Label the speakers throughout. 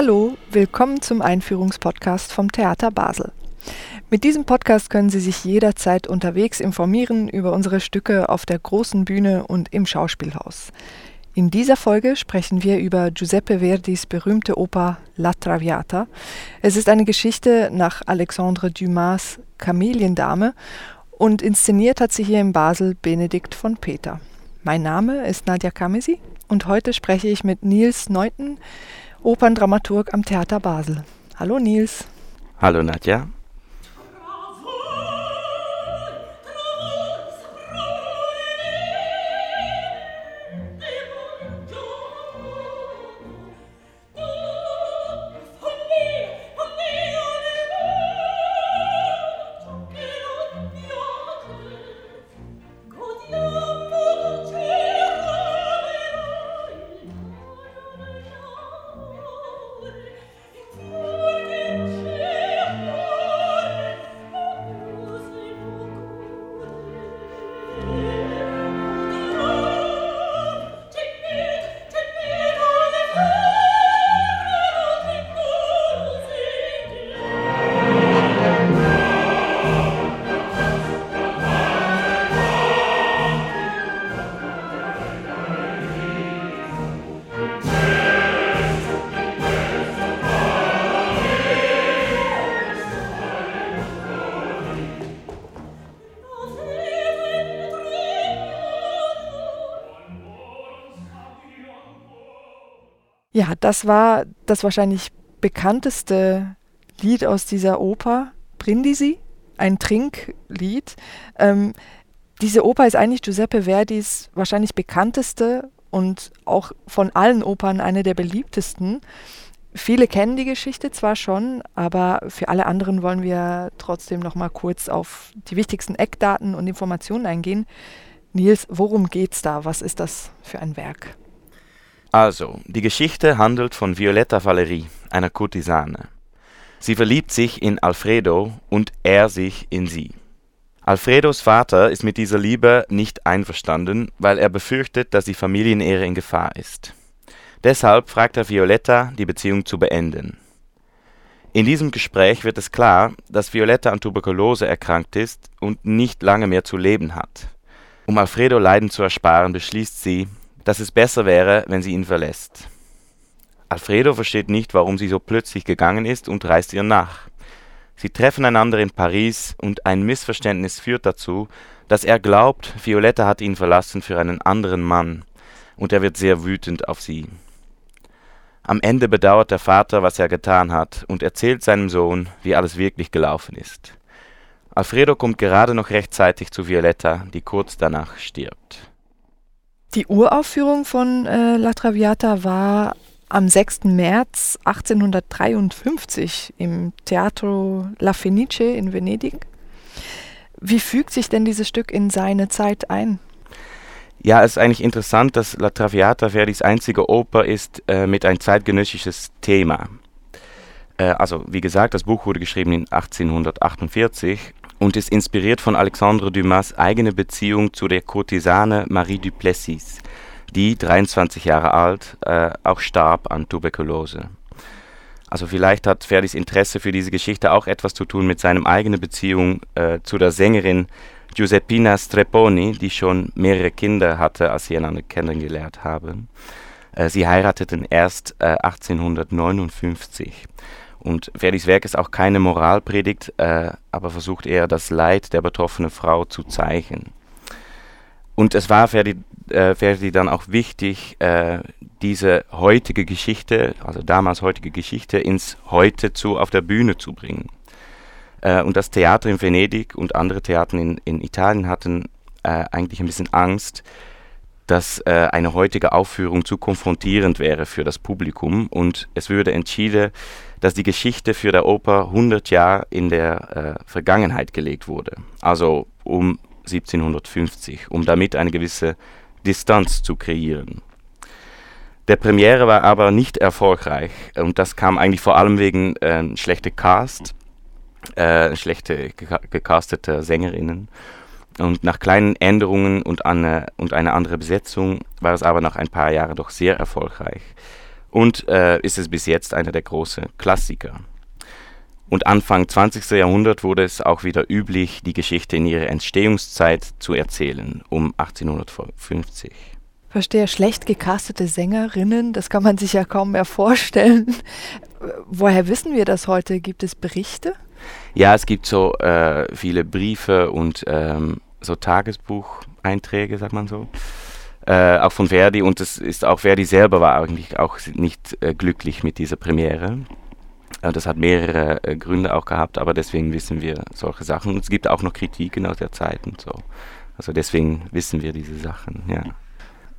Speaker 1: Hallo, willkommen zum Einführungspodcast vom Theater Basel. Mit diesem Podcast können Sie sich jederzeit unterwegs informieren über unsere Stücke auf der großen Bühne und im Schauspielhaus. In dieser Folge sprechen wir über Giuseppe Verdis berühmte Oper La Traviata. Es ist eine Geschichte nach Alexandre Dumas Kameliendame und inszeniert hat sie hier in Basel Benedikt von Peter. Mein Name ist Nadja Kamesi und heute spreche ich mit Nils Neuten, Operndramaturg am Theater Basel. Hallo Nils.
Speaker 2: Hallo Nadja.
Speaker 1: Ja, das war das wahrscheinlich bekannteste Lied aus dieser Oper, Brindisi, ein Trinklied. Ähm, diese Oper ist eigentlich Giuseppe Verdis wahrscheinlich bekannteste und auch von allen Opern eine der beliebtesten. Viele kennen die Geschichte zwar schon, aber für alle anderen wollen wir trotzdem noch mal kurz auf die wichtigsten Eckdaten und Informationen eingehen. Nils, worum geht's da? Was ist das für ein Werk?
Speaker 2: Also, die Geschichte handelt von Violetta Valerie, einer Kurtisane. Sie verliebt sich in Alfredo und er sich in sie. Alfredos Vater ist mit dieser Liebe nicht einverstanden, weil er befürchtet, dass die Familienehre in Gefahr ist. Deshalb fragt er Violetta, die Beziehung zu beenden. In diesem Gespräch wird es klar, dass Violetta an Tuberkulose erkrankt ist und nicht lange mehr zu leben hat. Um Alfredo Leiden zu ersparen, beschließt sie, dass es besser wäre, wenn sie ihn verlässt. Alfredo versteht nicht, warum sie so plötzlich gegangen ist und reist ihr nach. Sie treffen einander in Paris und ein Missverständnis führt dazu, dass er glaubt, Violetta hat ihn verlassen für einen anderen Mann, und er wird sehr wütend auf sie. Am Ende bedauert der Vater, was er getan hat, und erzählt seinem Sohn, wie alles wirklich gelaufen ist. Alfredo kommt gerade noch rechtzeitig zu Violetta, die kurz danach stirbt.
Speaker 1: Die Uraufführung von äh, La Traviata war am 6. März 1853 im Teatro La Fenice in Venedig. Wie fügt sich denn dieses Stück in seine Zeit ein?
Speaker 2: Ja, es ist eigentlich interessant, dass La Traviata Verdis einzige Oper ist äh, mit ein zeitgenössisches Thema. Äh, also, wie gesagt, das Buch wurde geschrieben in 1848 und ist inspiriert von Alexandre Dumas' eigene Beziehung zu der Kurtisane Marie Duplessis, die 23 Jahre alt äh, auch starb an Tuberkulose. Also vielleicht hat Verdis Interesse für diese Geschichte auch etwas zu tun mit seiner eigenen Beziehung äh, zu der Sängerin Giuseppina Streponi, die schon mehrere Kinder hatte, als sie einander kennengelernt haben. Äh, sie heirateten erst äh, 1859. Und Verdis Werk ist auch keine Moralpredigt, äh, aber versucht eher das Leid der betroffenen Frau zu zeigen. Und es war Verdi, äh, Verdi dann auch wichtig, äh, diese heutige Geschichte, also damals heutige Geschichte, ins Heute zu, auf der Bühne zu bringen. Äh, und das Theater in Venedig und andere Theater in, in Italien hatten äh, eigentlich ein bisschen Angst, dass äh, eine heutige Aufführung zu konfrontierend wäre für das Publikum und es würde entschieden, dass die Geschichte für der Oper 100 Jahre in der äh, Vergangenheit gelegt wurde, also um 1750, um damit eine gewisse Distanz zu kreieren. Der Premiere war aber nicht erfolgreich und das kam eigentlich vor allem wegen äh, schlechter Cast, äh, schlechte gecastete Sängerinnen und nach kleinen Änderungen und, eine, und eine andere Besetzung war es aber nach ein paar Jahren doch sehr erfolgreich. und äh, ist es bis jetzt einer der großen Klassiker. Und Anfang 20. Jahrhundert wurde es auch wieder üblich, die Geschichte in ihrer Entstehungszeit zu erzählen, um 1850.
Speaker 1: Verstehe, schlecht gecastete Sängerinnen, das kann man sich ja kaum mehr vorstellen. Woher wissen wir das heute? Gibt es Berichte?
Speaker 2: Ja, es gibt so äh, viele Briefe und ähm, so Tagesbucheinträge, sagt man so. Äh, auch von Verdi und es ist auch Verdi selber war eigentlich auch nicht äh, glücklich mit dieser Premiere. Äh, das hat mehrere äh, Gründe auch gehabt, aber deswegen wissen wir solche Sachen. Und es gibt auch noch Kritiken aus der Zeit und so. Also deswegen wissen wir diese Sachen, ja.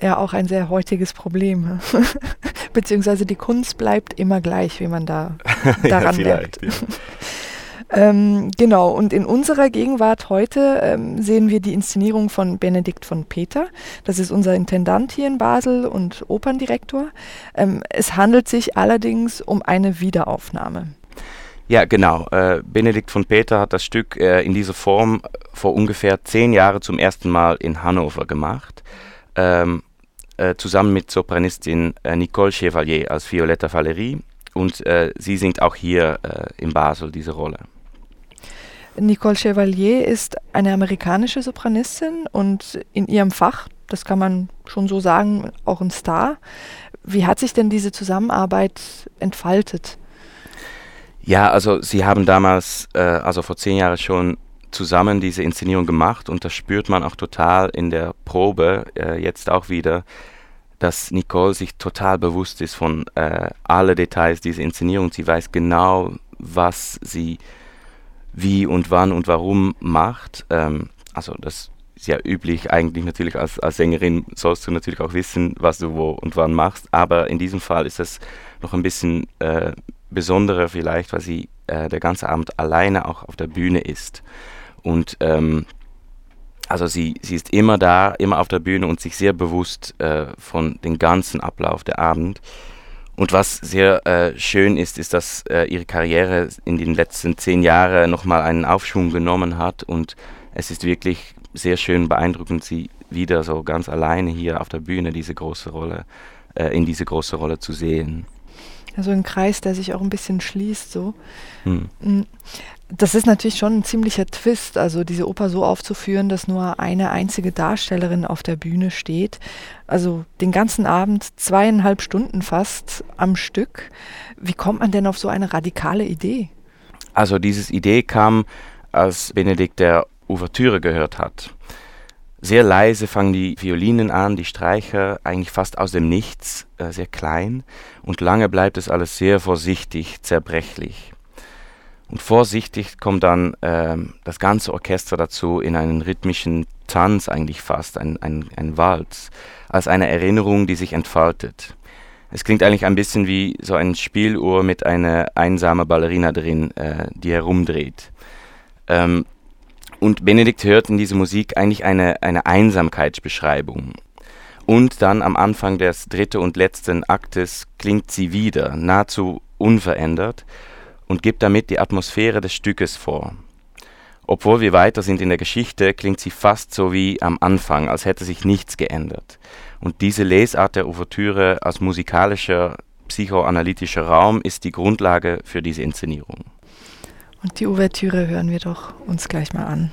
Speaker 1: Ja, auch ein sehr heutiges Problem. Beziehungsweise die Kunst bleibt immer gleich, wie man da daran ja, merkt. Ja. Ähm, genau, und in unserer Gegenwart heute ähm, sehen wir die Inszenierung von Benedikt von Peter. Das ist unser Intendant hier in Basel und Operndirektor. Ähm, es handelt sich allerdings um eine Wiederaufnahme.
Speaker 2: Ja, genau. Äh, Benedikt von Peter hat das Stück äh, in dieser Form vor ungefähr zehn Jahren zum ersten Mal in Hannover gemacht. Ähm, äh, zusammen mit Sopranistin äh, Nicole Chevalier als Violetta Valerie. Und äh, sie singt auch hier äh, in Basel diese Rolle.
Speaker 1: Nicole Chevalier ist eine amerikanische Sopranistin und in ihrem Fach, das kann man schon so sagen, auch ein Star. Wie hat sich denn diese Zusammenarbeit entfaltet?
Speaker 2: Ja, also sie haben damals, äh, also vor zehn Jahren schon zusammen diese Inszenierung gemacht und das spürt man auch total in der Probe, äh, jetzt auch wieder, dass Nicole sich total bewusst ist von äh, alle Details dieser Inszenierung. Sie weiß genau, was sie wie und wann und warum macht. Ähm, also das ist ja üblich eigentlich natürlich als, als Sängerin sollst du natürlich auch wissen, was du wo und wann machst, aber in diesem Fall ist es noch ein bisschen äh, besonderer vielleicht, weil sie äh, der ganze Abend alleine auch auf der Bühne ist. Und ähm, also sie, sie ist immer da, immer auf der Bühne und sich sehr bewusst äh, von dem ganzen Ablauf der Abend. Und was sehr äh, schön ist, ist, dass äh, ihre Karriere in den letzten zehn Jahren nochmal einen Aufschwung genommen hat. Und es ist wirklich sehr schön beeindruckend, sie wieder so ganz alleine hier auf der Bühne diese große Rolle, äh, in diese große Rolle zu sehen.
Speaker 1: Also ein Kreis, der sich auch ein bisschen schließt so. Hm. Mm, das ist natürlich schon ein ziemlicher Twist, also diese Oper so aufzuführen, dass nur eine einzige Darstellerin auf der Bühne steht. Also den ganzen Abend, zweieinhalb Stunden fast am Stück. Wie kommt man denn auf so eine radikale Idee?
Speaker 2: Also diese Idee kam, als Benedikt der Ouvertüre gehört hat. Sehr leise fangen die Violinen an, die Streicher, eigentlich fast aus dem Nichts, äh, sehr klein. Und lange bleibt es alles sehr vorsichtig, zerbrechlich. Und vorsichtig kommt dann ähm, das ganze Orchester dazu in einen rhythmischen Tanz eigentlich fast, ein, ein, ein Walz, als eine Erinnerung, die sich entfaltet. Es klingt eigentlich ein bisschen wie so ein Spieluhr mit einer einsamen Ballerina drin, äh, die herumdreht. Ähm, und Benedikt hört in dieser Musik eigentlich eine, eine Einsamkeitsbeschreibung. Und dann am Anfang des dritten und letzten Aktes klingt sie wieder, nahezu unverändert, und gibt damit die Atmosphäre des Stückes vor. Obwohl wir weiter sind in der Geschichte, klingt sie fast so wie am Anfang, als hätte sich nichts geändert. Und diese Lesart der Ouvertüre als musikalischer, psychoanalytischer Raum ist die Grundlage für diese Inszenierung.
Speaker 1: Und die Ouvertüre hören wir doch uns gleich mal an.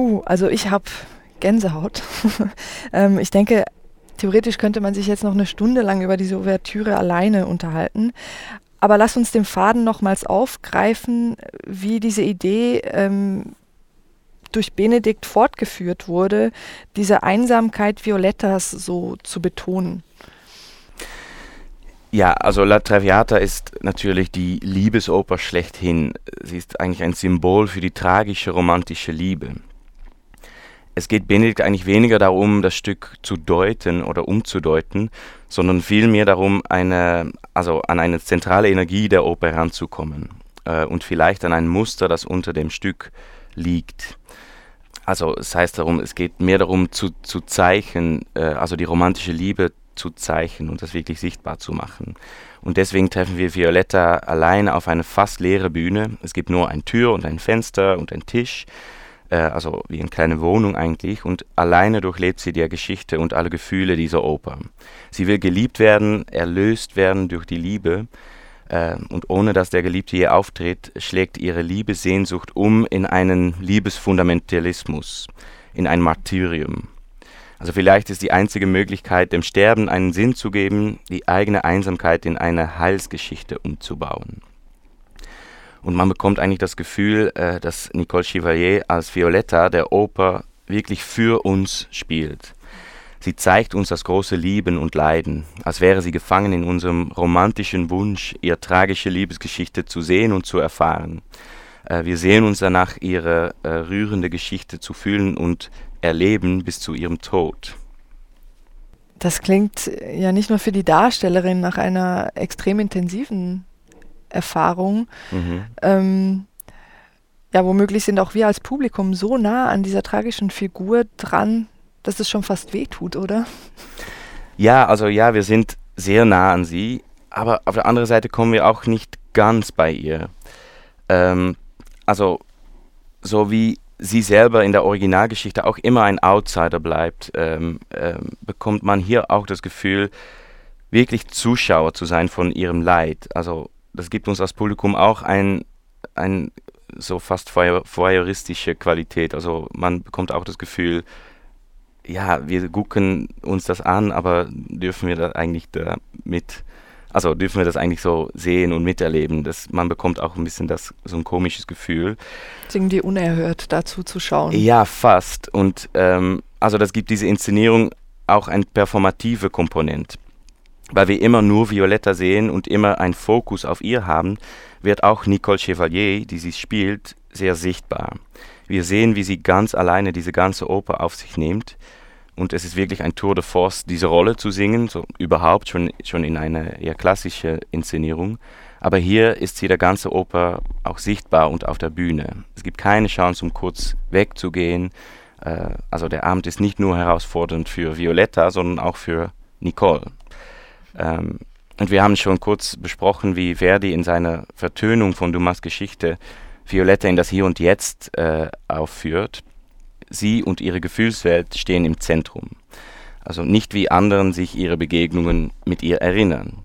Speaker 1: Puh, also ich habe Gänsehaut. ähm, ich denke, theoretisch könnte man sich jetzt noch eine Stunde lang über diese Ouvertüre alleine unterhalten. Aber lass uns den Faden nochmals aufgreifen, wie diese Idee ähm, durch Benedikt fortgeführt wurde, diese Einsamkeit Violettas so zu betonen.
Speaker 2: Ja, also La Traviata ist natürlich die Liebesoper schlechthin. Sie ist eigentlich ein Symbol für die tragische romantische Liebe. Es geht Benedikt eigentlich weniger darum, das Stück zu deuten oder umzudeuten, sondern vielmehr darum, eine, also an eine zentrale Energie der Oper heranzukommen äh, und vielleicht an ein Muster, das unter dem Stück liegt. Also es heißt darum, es geht mehr darum zu, zu zeichnen, äh, also die romantische Liebe zu zeichnen und das wirklich sichtbar zu machen. Und deswegen treffen wir Violetta alleine auf eine fast leere Bühne. Es gibt nur eine Tür und ein Fenster und einen Tisch, äh, also wie eine kleine Wohnung eigentlich. Und alleine durchlebt sie die Geschichte und alle Gefühle dieser Oper. Sie will geliebt werden, erlöst werden durch die Liebe. Äh, und ohne dass der Geliebte je auftritt, schlägt ihre Liebessehnsucht um in einen Liebesfundamentalismus, in ein Martyrium. Also vielleicht ist die einzige Möglichkeit, dem Sterben einen Sinn zu geben, die eigene Einsamkeit in eine Heilsgeschichte umzubauen. Und man bekommt eigentlich das Gefühl, äh, dass Nicole Chevalier als Violetta der Oper wirklich für uns spielt. Sie zeigt uns das große Lieben und Leiden, als wäre sie gefangen in unserem romantischen Wunsch, ihre tragische Liebesgeschichte zu sehen und zu erfahren. Äh, wir sehen uns danach, ihre äh, rührende Geschichte zu fühlen und erleben bis zu ihrem Tod.
Speaker 1: Das klingt ja nicht nur für die Darstellerin nach einer extrem intensiven Erfahrung. Mhm. Ähm, ja, womöglich sind auch wir als Publikum so nah an dieser tragischen Figur dran, dass es schon fast wehtut, oder?
Speaker 2: Ja, also ja, wir sind sehr nah an sie, aber auf der anderen Seite kommen wir auch nicht ganz bei ihr. Ähm, also so wie sie selber in der Originalgeschichte auch immer ein Outsider bleibt, ähm, ähm, bekommt man hier auch das Gefühl, wirklich Zuschauer zu sein von ihrem Leid. Also das gibt uns als Publikum auch ein, ein so fast voyeuristische Qualität. Also man bekommt auch das Gefühl, ja, wir gucken uns das an, aber dürfen wir da eigentlich da mit also dürfen wir das eigentlich so sehen und miterleben. Das, man bekommt auch ein bisschen das, so ein komisches Gefühl.
Speaker 1: Irgendwie unerhört dazu zu schauen.
Speaker 2: Ja, fast. Und ähm, also das gibt diese Inszenierung auch eine performative Komponente. Weil wir immer nur Violetta sehen und immer einen Fokus auf ihr haben, wird auch Nicole Chevalier, die sie spielt, sehr sichtbar. Wir sehen, wie sie ganz alleine diese ganze Oper auf sich nimmt und es ist wirklich ein Tour de Force, diese Rolle zu singen, so überhaupt schon, schon in einer eher klassischen Inszenierung. Aber hier ist sie der ganze Oper auch sichtbar und auf der Bühne. Es gibt keine Chance, um kurz wegzugehen. Äh, also der Abend ist nicht nur herausfordernd für Violetta, sondern auch für Nicole. Ähm, und wir haben schon kurz besprochen, wie Verdi in seiner Vertönung von Dumas Geschichte Violetta in das Hier und Jetzt äh, aufführt sie und ihre Gefühlswelt stehen im Zentrum. Also nicht wie anderen sich ihre Begegnungen mit ihr erinnern.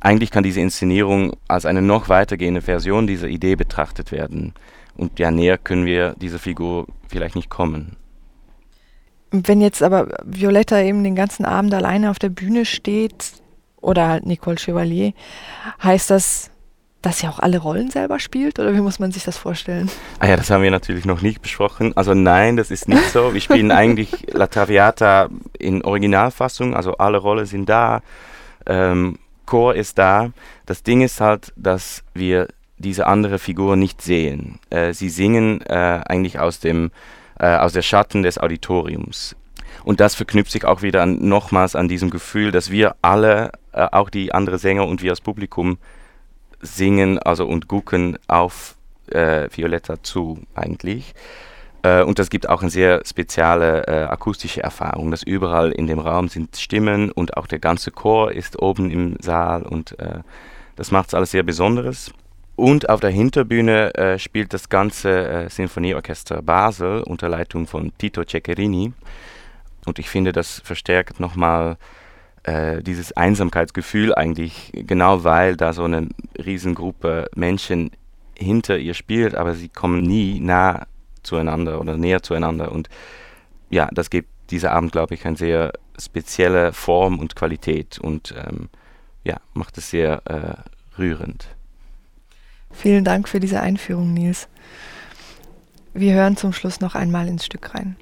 Speaker 2: Eigentlich kann diese Inszenierung als eine noch weitergehende Version dieser Idee betrachtet werden. Und ja, näher können wir dieser Figur vielleicht nicht kommen.
Speaker 1: Wenn jetzt aber Violetta eben den ganzen Abend alleine auf der Bühne steht, oder halt Nicole Chevalier, heißt das, dass sie auch alle Rollen selber spielt oder wie muss man sich das vorstellen?
Speaker 2: Ah ja, das haben wir natürlich noch nicht besprochen. Also nein, das ist nicht so. Wir spielen eigentlich La Traviata in Originalfassung, also alle Rollen sind da, ähm, Chor ist da. Das Ding ist halt, dass wir diese andere Figur nicht sehen. Äh, sie singen äh, eigentlich aus dem äh, aus der Schatten des Auditoriums. Und das verknüpft sich auch wieder an, nochmals an diesem Gefühl, dass wir alle, äh, auch die anderen Sänger und wir als Publikum, singen also und gucken auf äh, Violetta zu eigentlich. Äh, und das gibt auch eine sehr spezielle äh, akustische Erfahrung, dass überall in dem Raum sind Stimmen und auch der ganze Chor ist oben im Saal und äh, das macht es alles sehr Besonderes. Und auf der Hinterbühne äh, spielt das ganze Sinfonieorchester Basel unter Leitung von Tito Ceccherini. Und ich finde, das verstärkt nochmal äh, dieses Einsamkeitsgefühl eigentlich, genau weil da so eine Riesengruppe Menschen hinter ihr spielt, aber sie kommen nie nah zueinander oder näher zueinander. Und ja, das gibt dieser Abend, glaube ich, eine sehr spezielle Form und Qualität und ähm, ja, macht es sehr äh, rührend.
Speaker 1: Vielen Dank für diese Einführung, Nils. Wir hören zum Schluss noch einmal ins Stück rein.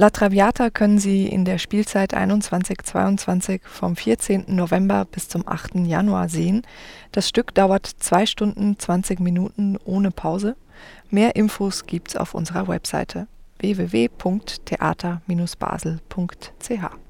Speaker 1: La Traviata können Sie in der Spielzeit 21/22 vom 14. November bis zum 8. Januar sehen. Das Stück dauert 2 Stunden 20 Minuten ohne Pause. Mehr Infos gibt's auf unserer Webseite www.theater-basel.ch